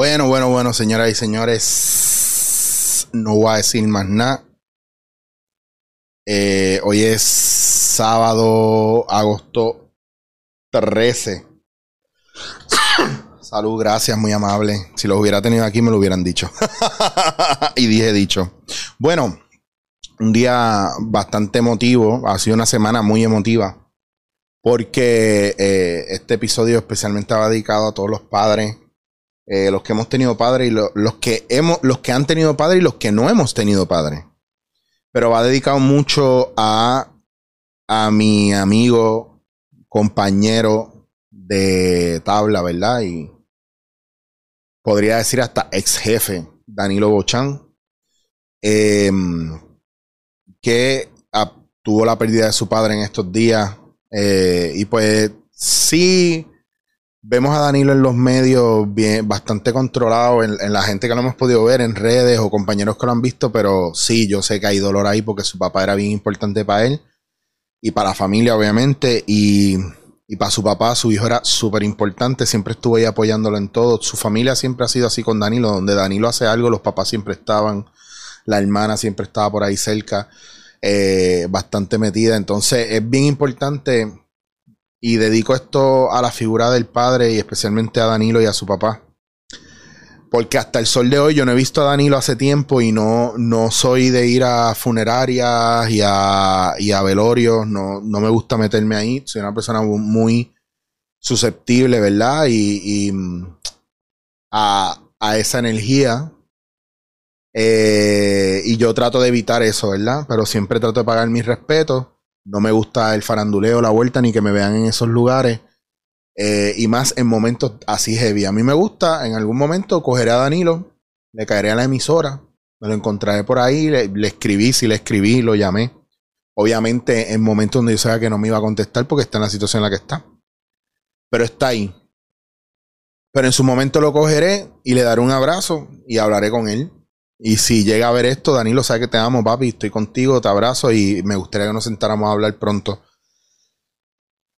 Bueno, señoras y señores, no voy a decir más nada. Eh, hoy es sábado, agosto 13. Salud, gracias, muy amable. Si lo hubiera tenido aquí, me lo hubieran dicho. y dije dicho. Bueno, un día bastante emotivo. Ha sido una semana muy emotiva. Porque eh, este episodio especialmente va dedicado a todos los padres eh, los que hemos tenido padre y los que hemos, los que han tenido padre y los que no hemos tenido padre. Pero va dedicado mucho a, a mi amigo, compañero de tabla, ¿verdad? Y podría decir hasta ex jefe, Danilo Bochán, em, que tuvo la pérdida de su padre en estos días. Eh, y pues sí Vemos a Danilo en los medios bastante controlado, en, la gente que lo hemos podido ver en redes o compañeros que lo han visto, pero sí, yo sé que hay dolor ahí porque su papá era bien importante para él y para la familia, obviamente, y, y para su papá, su hijo era súper importante, siempre estuvo ahí apoyándolo en todo. Su familia siempre ha sido así con Danilo, donde Danilo hace algo, los papás siempre estaban, la hermana siempre estaba por ahí cerca, eh, bastante metida. Entonces es bien importante y dedico esto a la figura del padre y especialmente a Danilo y a su papá. Porque hasta el sol de hoy yo no he visto a Danilo hace tiempo y no, no soy de ir a funerarias y a, y a velorios. No, no me gusta meterme ahí. Soy una persona muy susceptible, ¿verdad? Y, y a, a, esa energía. Eh, y yo trato de evitar eso, ¿verdad? Pero siempre trato de pagar mis respetos. No me gusta el faranduleo, la vuelta, ni que me vean en esos lugares. Eh, y más en momentos así heavy. A mí me gusta, en algún momento cogeré a Danilo, le caeré a la emisora, me lo encontraré por ahí, le, escribí, si le escribí, lo llamé. Obviamente en momentos donde yo sabía que no me iba a contestar porque está en la situación en la que está. Pero está ahí. Pero en su momento lo cogeré y le daré un abrazo y hablaré con él. Y si llega a ver esto, Danilo sabe que te amo, papi, estoy contigo, te abrazo y me gustaría que nos sentáramos a hablar pronto.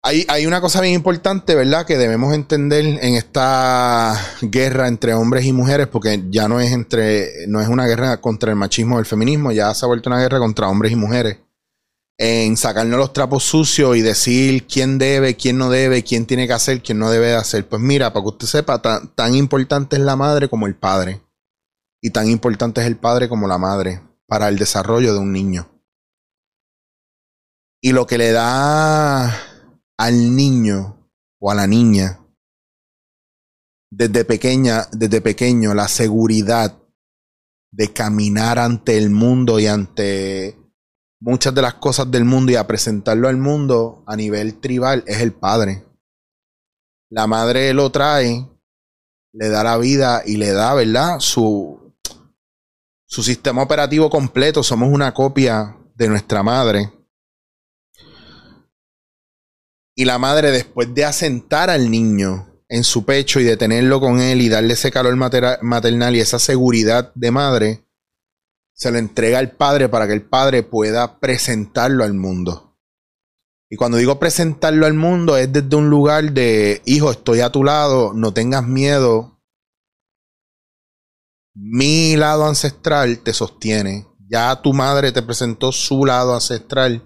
Hay, hay, una cosa bien importante, ¿verdad? Que debemos entender en esta guerra entre hombres y mujeres, porque ya no es entre, no es una guerra contra el machismo o el feminismo, ya se ha vuelto una guerra contra hombres y mujeres. En sacarnos los trapos sucios y decir quién debe, quién no debe, quién tiene que hacer, quién no debe hacer. Pues mira, para que usted sepa, tan importante es la madre como el padre. Y tan importante es el padre como la madre para el desarrollo de un niño. Y lo que le da al niño o a la niña desde pequeña, desde pequeño, la seguridad de caminar ante el mundo y ante muchas de las cosas del mundo y a presentarlo al mundo a nivel tribal es el padre. La madre lo trae, le da la vida y le da, ¿verdad? Su, su sistema operativo completo, somos una copia de nuestra madre. Y la madre, después de asentar al niño en su pecho y de tenerlo con él y darle ese calor maternal y esa seguridad de madre, se lo entrega al padre para que el padre pueda presentarlo al mundo. Y cuando digo presentarlo al mundo es desde un lugar de, hijo, estoy a tu lado, no tengas miedo, mi lado ancestral te sostiene. Ya tu madre te presentó su lado ancestral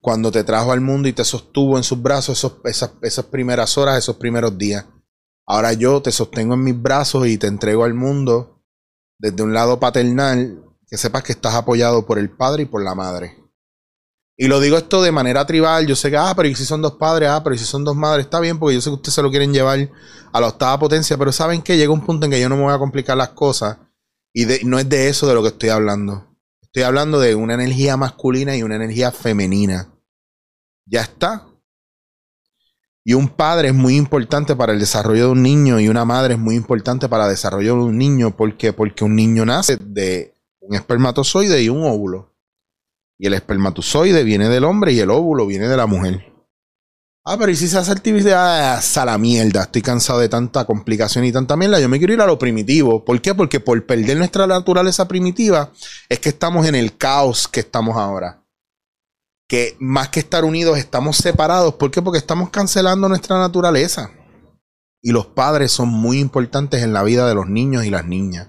cuando te trajo al mundo y te sostuvo en sus brazos esas, esas primeras horas, esos primeros días. Ahora yo te sostengo en mis brazos y te entrego al mundo desde un lado paternal, que sepas que estás apoyado por el padre y por la madre. Y lo digo esto de manera tribal. Yo sé que, ah, pero ¿y si son dos padres? Ah, pero ¿y si son dos madres? Está bien, porque yo sé que ustedes se lo quieren llevar a la octava potencia, pero saben que llega un punto en que yo no me voy a complicar las cosas. Y no es de eso de lo que estoy hablando. Estoy hablando de una energía masculina y una energía femenina. Ya está. Y un padre es muy importante para el desarrollo de un niño y una madre es muy importante para el desarrollo de un niño. ¿Por qué? Porque un niño nace de un espermatozoide y un óvulo. Y el espermatozoide viene del hombre y el óvulo viene de la mujer. Ah, pero ¿y si se hace actividad? a la mierda. Estoy cansado de tanta complicación y tanta mierda. Yo me quiero ir a lo primitivo. ¿Por qué? Porque por perder nuestra naturaleza primitiva es que estamos en el caos que estamos ahora. Que más que estar unidos, estamos separados. ¿Por qué? Porque estamos cancelando nuestra naturaleza. Y los padres son muy importantes en la vida de los niños y las niñas.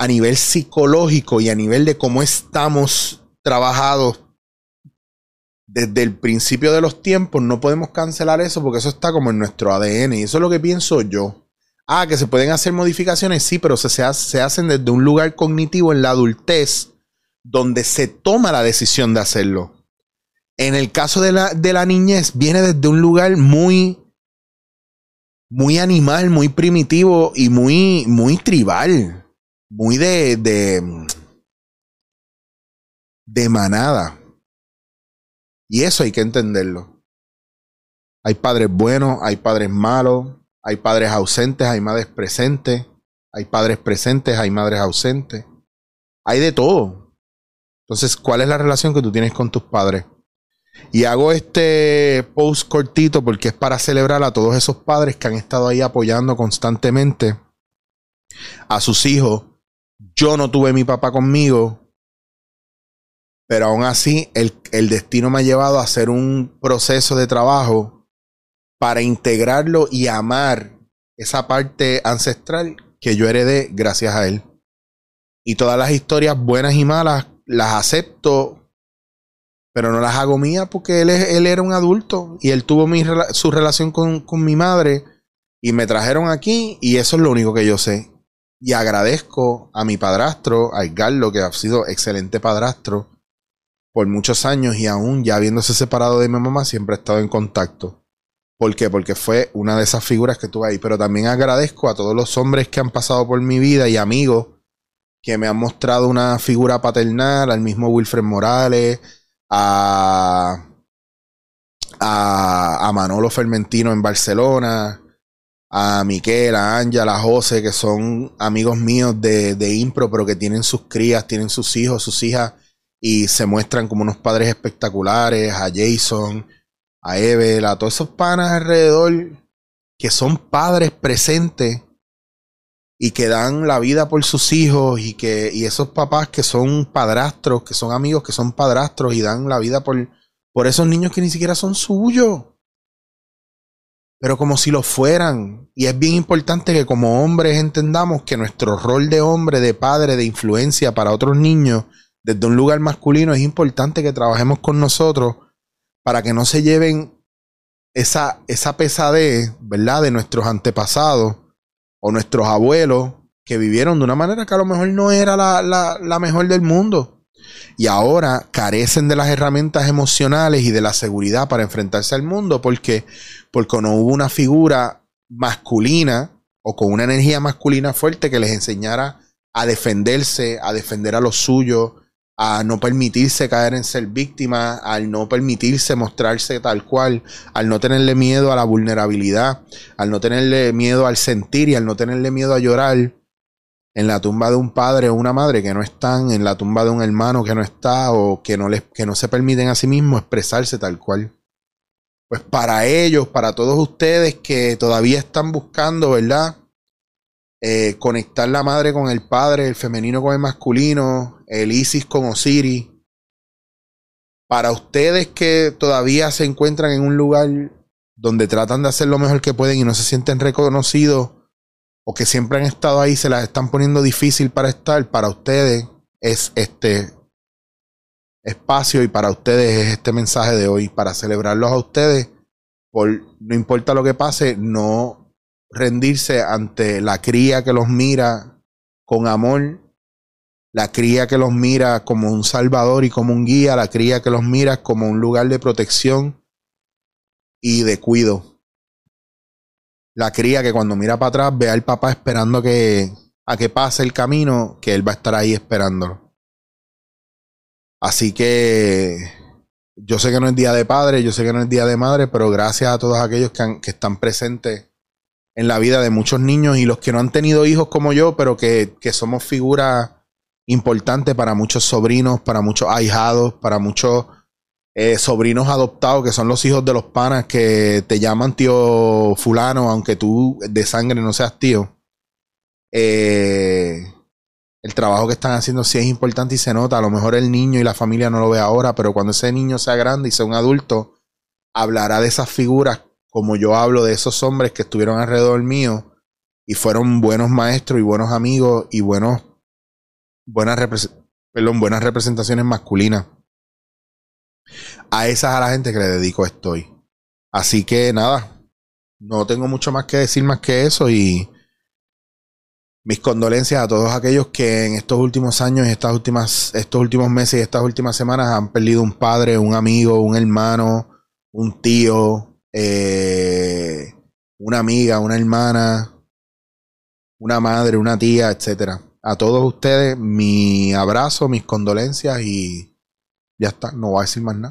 A nivel psicológico y a nivel de cómo estamos trabajados desde el principio de los tiempos, no podemos cancelar eso porque eso está como en nuestro ADN. Y eso es lo que pienso yo. Ah, que se pueden hacer modificaciones, sí, pero se, se hacen desde un lugar cognitivo en la adultez donde se toma la decisión de hacerlo. En el caso de la, de la niñez, viene desde un lugar muy, muy animal, muy primitivo y muy, muy tribal. Muy de, de, de manada. Y eso hay que entenderlo. Hay padres buenos, hay padres malos, hay padres ausentes, hay madres presentes, hay padres presentes, hay madres ausentes. Hay de todo. Entonces, ¿cuál es la relación que tú tienes con tus padres? Y hago este post cortito porque es para celebrar a todos esos padres que han estado ahí apoyando constantemente a sus hijos. Yo no tuve mi papá conmigo, pero aún así el, el destino me ha llevado a hacer un proceso de trabajo para integrarlo y amar esa parte ancestral que yo heredé gracias a él. Y todas las historias buenas y malas las acepto pero no las hago mías porque él, él era un adulto y él tuvo su relación con, con mi madre y me trajeron aquí y eso es lo único que yo sé. Y agradezco a mi padrastro, a Edgardo, que ha sido excelente padrastro por muchos años y aún ya habiéndose separado de mi mamá, siempre he estado en contacto. ¿Por qué? Porque fue una de esas figuras que tuve ahí. Pero también agradezco a todos los hombres que han pasado por mi vida y amigos que me han mostrado una figura paternal, al mismo Wilfred Morales, a, a, Manolo Fermentino en Barcelona, a Miquel, a Ángela, a José, que son amigos míos de, de impro, pero que tienen sus crías, tienen sus hijos, sus hijas, y se muestran como unos padres espectaculares, a Jason, a Evel, a todos esos panas alrededor, que son padres presentes y que dan la vida por sus hijos y que y esos papás que son padrastros, que son amigos que son padrastros y dan la vida por, por esos niños que ni siquiera son suyos. Pero como si lo fueran. Y es bien importante que como hombres entendamos que nuestro rol de hombre, de padre, de influencia para otros niños, desde un lugar masculino, es importante que trabajemos con nosotros para que no se lleven esa, esa pesadez, ¿verdad?, de nuestros antepasados o nuestros abuelos que vivieron de una manera que a lo mejor no era la, mejor del mundo. Y ahora carecen de las herramientas emocionales y de la seguridad para enfrentarse al mundo porque, porque no hubo una figura masculina o con una energía masculina fuerte que les enseñara a defenderse, a defender a los suyos, a no permitirse caer en ser víctima, al no permitirse mostrarse tal cual, al no tenerle miedo a la vulnerabilidad, al no tenerle miedo al sentir y al no tenerle miedo a llorar en la tumba de un padre o una madre que no están, en la tumba de un hermano que no está o que no, les, que no se permiten a sí mismos expresarse tal cual. Pues para ellos, para todos ustedes que todavía están buscando, ¿verdad? Eh, conectar la madre con el padre, el femenino con el masculino, el Isis con Osiris. Para ustedes que todavía se encuentran en un lugar donde tratan de hacer lo mejor que pueden y no se sienten reconocidos, que siempre han estado ahí, se las están poniendo difícil para estar, para ustedes es este espacio y para ustedes es este mensaje de hoy, para celebrarlos a ustedes, por no importa lo que pase, no rendirse ante la cría que los mira con amor, la cría que los mira como un salvador y como un guía, la cría que los mira como un lugar de protección y de cuido. La cría que cuando mira para atrás ve al papá esperando que, a que pase el camino, que él va a estar ahí esperándolo. Así que yo sé que no es día de padre, yo sé que no es día de madre, pero gracias a todos aquellos que, que están presentes en la vida de muchos niños y los que no han tenido hijos como yo, pero que, somos figuras importantes para muchos sobrinos, para muchos ahijados, para muchos eh, sobrinos adoptados, que son los hijos de los panas que te llaman tío fulano, aunque tú de sangre no seas tío. Eh, el trabajo que están haciendo sí es importante y se nota. A lo mejor el niño y la familia no lo ve ahora, pero cuando ese niño sea grande y sea un adulto, hablará de esas figuras como yo hablo de esos hombres que estuvieron alrededor mío y fueron buenos maestros y buenos amigos y buenos, buenas, representaciones masculinas. A esas a la gente que le dedico estoy. Así que nada, no tengo mucho más que decir más que eso y mis condolencias a todos aquellos que en estos últimos años, estas últimas, estos últimos meses y estas últimas semanas han perdido un padre, un amigo, un hermano, un tío, eh, una amiga, una hermana, una madre, una tía, etcétera. A todos ustedes, mi abrazo, mis condolencias y ya está, no voy a decir más nada.